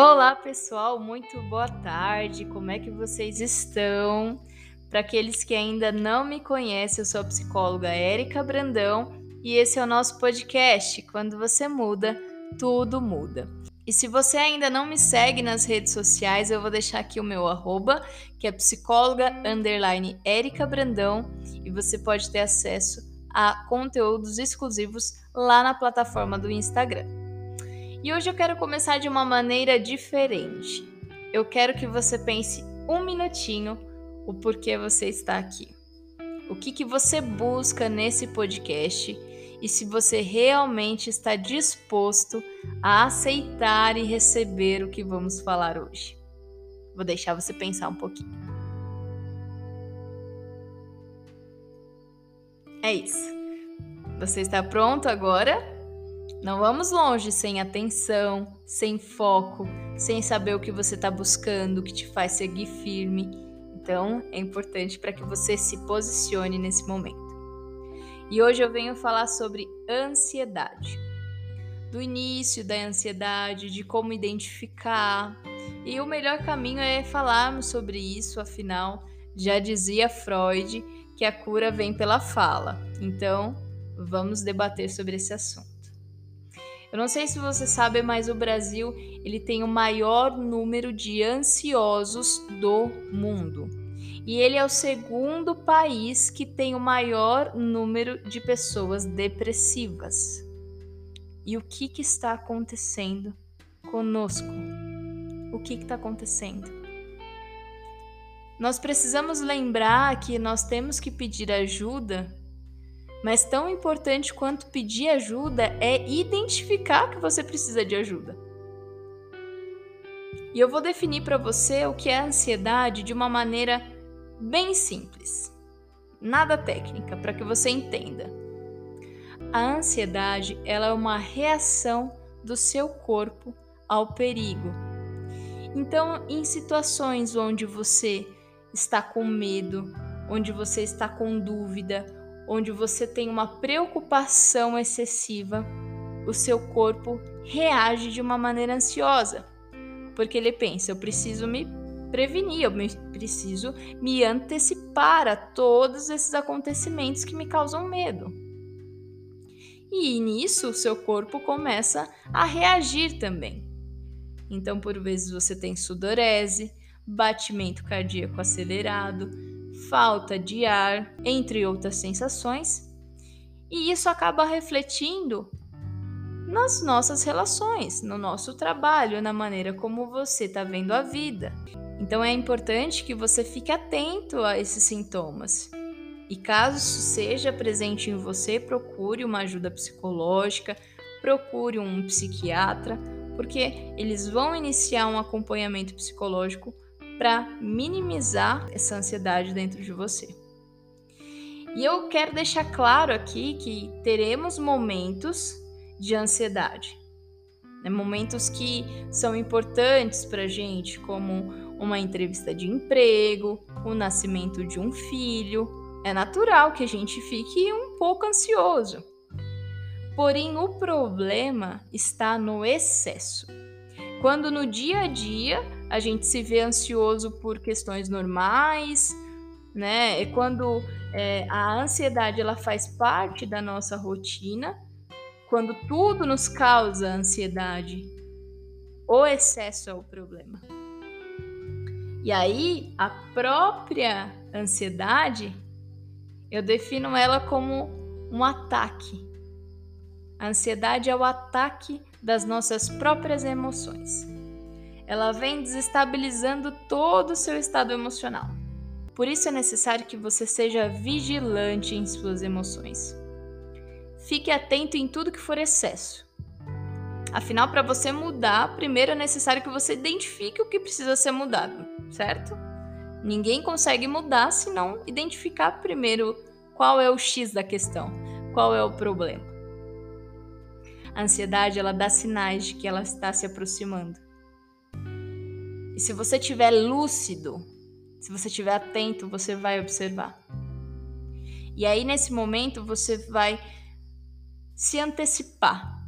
Olá, pessoal, muito boa tarde. Como é que vocês estão? Para aqueles que ainda não me conhecem, eu sou a psicóloga Érica Brandão e esse é o nosso podcast. Quando você muda, tudo muda. E se você ainda não me segue nas redes sociais, eu vou deixar aqui o meu arroba, que é psicóloga underline Brandão, e você pode ter acesso a conteúdos exclusivos lá na plataforma do Instagram. E hoje eu quero começar de uma maneira diferente. Eu quero que você pense um minutinho o porquê você está aqui. O que, que você busca nesse podcast e se você realmente está disposto a aceitar e receber o que vamos falar hoje. Vou deixar você pensar um pouquinho. É isso. Você está pronto agora? Não vamos longe sem atenção, sem foco, sem saber o que você está buscando, o que te faz seguir firme. Então, é importante para que você se posicione nesse momento. E hoje eu venho falar sobre ansiedade. Do início da ansiedade, de como identificar. E o melhor caminho é falarmos sobre isso, afinal, já dizia Freud que a cura vem pela fala. Então, vamos debater sobre esse assunto. Eu não sei se você sabe, mas o Brasil ele tem o maior número de ansiosos do mundo e ele é o segundo país que tem o maior número de pessoas depressivas. E o que, que está acontecendo conosco? O que está acontecendo? Nós precisamos lembrar que nós temos que pedir ajuda, mas tão importante quanto pedir ajuda é identificar que você precisa de ajuda. E eu vou definir para você o que é ansiedade de uma maneira bem simples, nada técnica, para que você entenda. A ansiedade ela é uma reação do seu corpo ao perigo. Então, em situações onde você está com medo, onde você está com dúvida, onde você tem uma preocupação excessiva, o seu corpo reage de uma maneira ansiosa, porque ele pensa: eu preciso me prevenir, eu preciso me antecipar a todos esses acontecimentos que me causam medo. E nisso, o seu corpo começa a reagir também. Então, por vezes, você tem sudorese, batimento cardíaco acelerado, falta de ar, entre outras sensações, e isso acaba refletindo nas nossas relações, no nosso trabalho, na maneira como você está vendo a vida. Então é importante que você fique atento a esses sintomas. E caso isso seja presente em você, procure uma ajuda psicológica, procure um psiquiatra, porque eles vão iniciar um acompanhamento psicológico para minimizar essa ansiedade dentro de você. E eu quero deixar claro aqui que teremos momentos de ansiedade, né? momentos que são importantes para gente, como uma entrevista de emprego, o nascimento de um filho. É natural que a gente fique um pouco ansioso. Porém, o problema está no excesso. Quando no dia a dia a gente se vê ansioso por questões normais, né? É quando é, a ansiedade ela faz parte da nossa rotina, quando tudo nos causa ansiedade, o excesso é o problema. E aí, a própria ansiedade, eu defino ela como um ataque. A ansiedade é o ataque das nossas próprias emoções. Ela vem desestabilizando todo o seu estado emocional. Por isso é necessário que você seja vigilante em suas emoções. Fique atento em tudo que for excesso. Afinal, para você mudar, primeiro é necessário que você identifique o que precisa ser mudado, certo? Ninguém consegue mudar se não identificar primeiro qual é o X da questão, qual é o problema. A ansiedade, ela dá sinais de que ela está se aproximando. E se você estiver lúcido, se você estiver atento, você vai observar. E aí, nesse momento, você vai se antecipar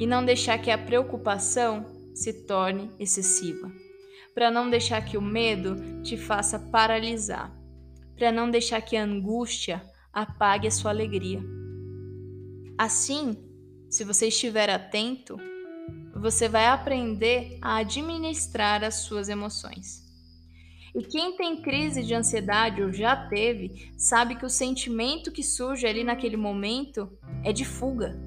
e não deixar que a preocupação se torne excessiva, para não deixar que o medo te faça paralisar, para não deixar que a angústia apague a sua alegria. Assim, se você estiver atento, você vai aprender a administrar as suas emoções. E quem tem crise de ansiedade ou já teve, sabe que o sentimento que surge ali naquele momento é de fuga.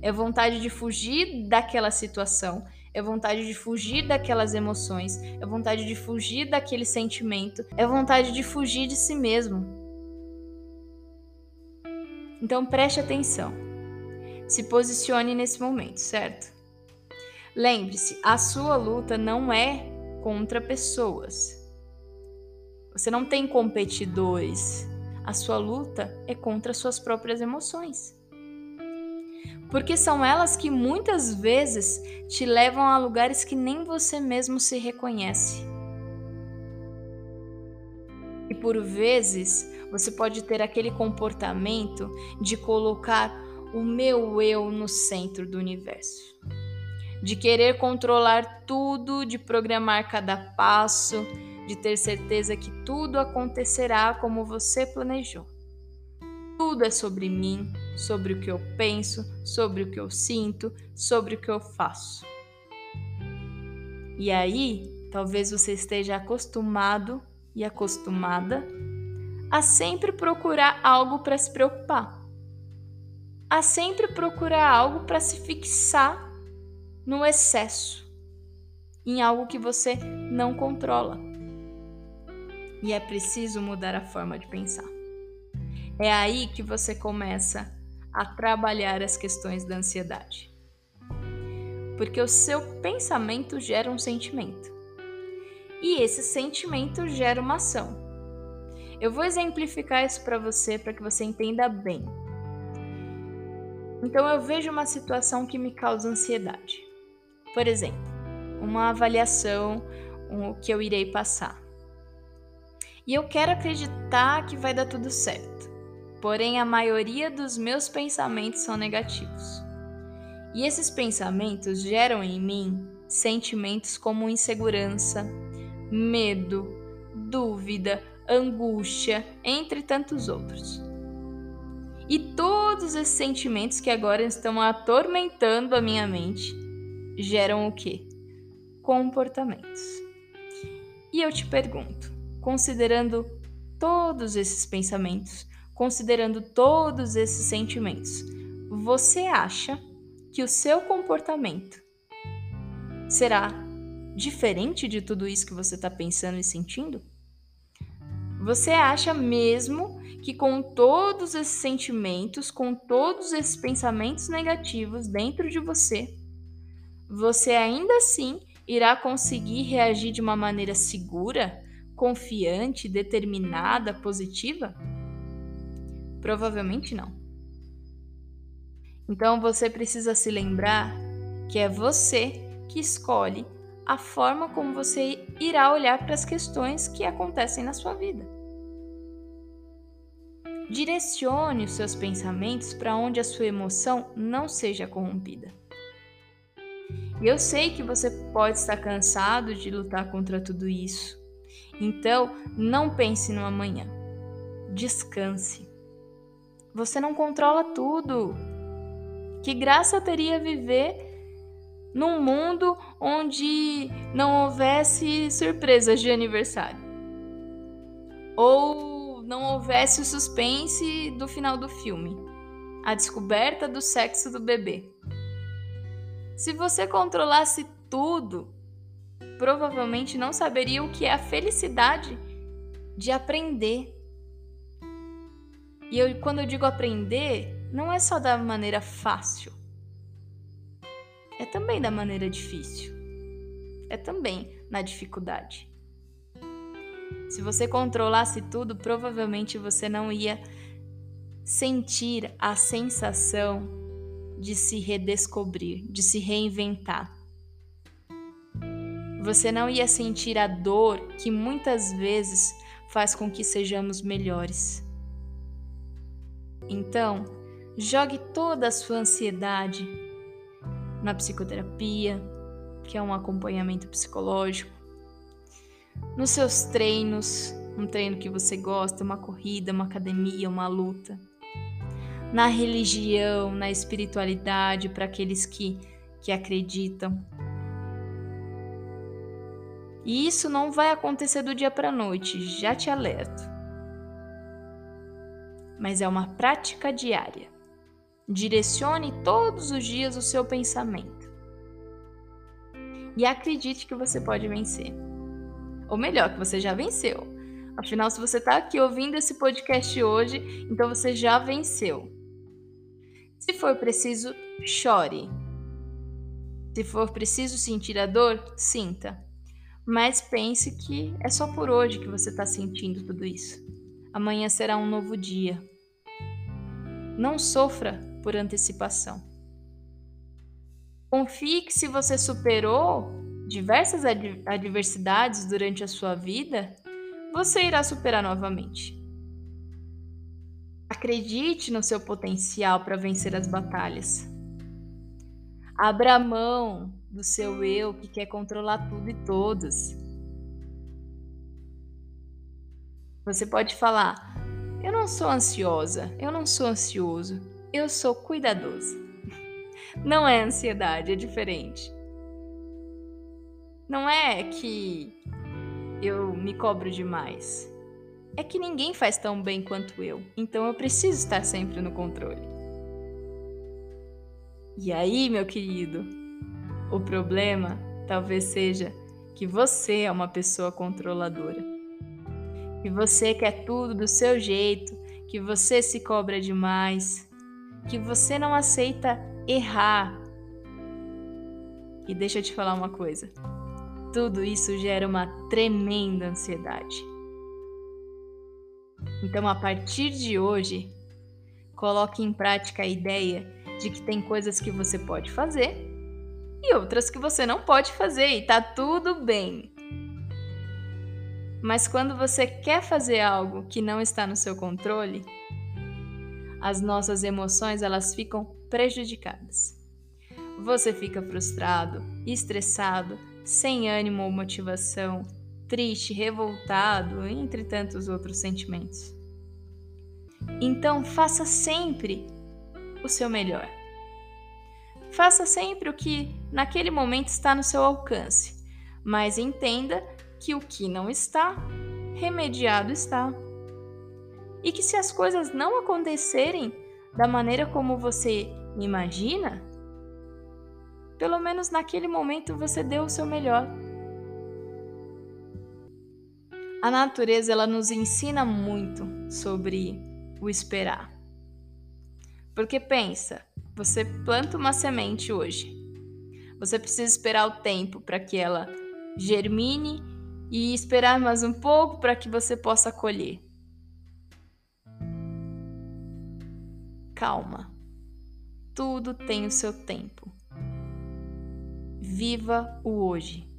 É vontade de fugir daquela situação, é vontade de fugir daquelas emoções, é vontade de fugir daquele sentimento, é vontade de fugir de si mesmo. Então preste atenção. Se posicione nesse momento, certo? Lembre-se, a sua luta não é contra pessoas. Você não tem competidores. A sua luta é contra suas próprias emoções. Porque são elas que muitas vezes te levam a lugares que nem você mesmo se reconhece. E por vezes você pode ter aquele comportamento de colocar o meu eu no centro do universo. De querer controlar tudo, de programar cada passo, de ter certeza que tudo acontecerá como você planejou. Tudo é sobre mim, sobre o que eu penso, sobre o que eu sinto, sobre o que eu faço. E aí, talvez você esteja acostumado e acostumada a sempre procurar algo para se preocupar, a sempre procurar algo para se fixar no excesso, em algo que você não controla e é preciso mudar a forma de pensar. É aí que você começa a trabalhar as questões da ansiedade. Porque o seu pensamento gera um sentimento. E esse sentimento gera uma ação. Eu vou exemplificar isso para você para que você entenda bem. Então eu vejo uma situação que me causa ansiedade. Por exemplo, uma avaliação que eu irei passar. E eu quero acreditar que vai dar tudo certo. Porém, a maioria dos meus pensamentos são negativos. E esses pensamentos geram em mim sentimentos como insegurança, medo, dúvida, angústia, entre tantos outros. E todos esses sentimentos que agora estão atormentando a minha mente geram o quê? Comportamentos. E eu te pergunto: considerando todos esses pensamentos, considerando todos esses sentimentos, você acha que o seu comportamento será diferente de tudo isso que você está pensando e sentindo? Você acha mesmo que com todos esses sentimentos, com todos esses pensamentos negativos dentro de você, você ainda assim irá conseguir reagir de uma maneira segura, confiante, determinada, positiva? Provavelmente não. Então você precisa se lembrar que é você que escolhe a forma como você irá olhar para as questões que acontecem na sua vida. Direcione os seus pensamentos para onde a sua emoção não seja corrompida. E eu sei que você pode estar cansado de lutar contra tudo isso, então, não pense no amanhã. Descanse. Você não controla tudo. Que graça teria viver num mundo onde não houvesse surpresas de aniversário? Ou não houvesse o suspense do final do filme? A descoberta do sexo do bebê. Se você controlasse tudo, provavelmente não saberia o que é a felicidade de aprender. E eu, quando eu digo aprender, não é só da maneira fácil, é também da maneira difícil, é também na dificuldade. Se você controlasse tudo, provavelmente você não ia sentir a sensação de se redescobrir, de se reinventar. Você não ia sentir a dor que muitas vezes faz com que sejamos melhores. Então, jogue toda a sua ansiedade na psicoterapia, que é um acompanhamento psicológico, nos seus treinos, um treino que você gosta, uma corrida, uma academia, uma luta, na religião, na espiritualidade para aqueles que, que acreditam. E isso não vai acontecer do dia para a noite, já te alerto. Mas é uma prática diária. Direcione todos os dias o seu pensamento. E acredite que você pode vencer. Ou melhor, que você já venceu. Afinal, se você está aqui ouvindo esse podcast hoje, então você já venceu. Se for preciso, chore. Se for preciso sentir a dor, sinta. Mas pense que é só por hoje que você está sentindo tudo isso. Amanhã será um novo dia. Não sofra por antecipação. Confie que se você superou diversas adversidades durante a sua vida, você irá superar novamente. Acredite no seu potencial para vencer as batalhas. Abra mão do seu eu que quer controlar tudo e todos. Você pode falar: Eu não sou ansiosa, eu não sou ansioso, eu sou cuidadoso. Não é ansiedade, é diferente. Não é que eu me cobro demais. É que ninguém faz tão bem quanto eu, então eu preciso estar sempre no controle. E aí, meu querido, o problema talvez seja que você é uma pessoa controladora. Que você quer tudo do seu jeito, que você se cobra demais, que você não aceita errar. E deixa eu te falar uma coisa. Tudo isso gera uma tremenda ansiedade. Então, a partir de hoje, coloque em prática a ideia de que tem coisas que você pode fazer e outras que você não pode fazer e tá tudo bem. Mas quando você quer fazer algo que não está no seu controle, as nossas emoções elas ficam prejudicadas. Você fica frustrado, estressado, sem ânimo ou motivação, triste, revoltado, entre tantos outros sentimentos. Então, faça sempre o seu melhor. Faça sempre o que naquele momento está no seu alcance, mas entenda que o que não está, remediado está. E que se as coisas não acontecerem da maneira como você imagina, pelo menos naquele momento você deu o seu melhor. A natureza ela nos ensina muito sobre o esperar. Porque pensa, você planta uma semente hoje. Você precisa esperar o tempo para que ela germine e esperar mais um pouco para que você possa colher. Calma. Tudo tem o seu tempo. Viva o hoje.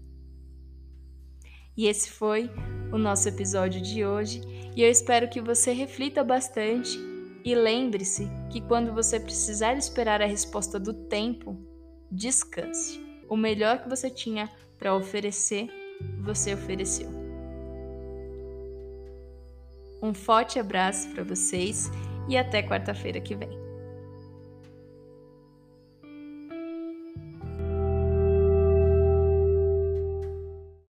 E esse foi o nosso episódio de hoje, e eu espero que você reflita bastante e lembre-se que quando você precisar esperar a resposta do tempo, descanse. O melhor que você tinha para oferecer, você ofereceu. Um forte abraço para vocês e até quarta-feira que vem.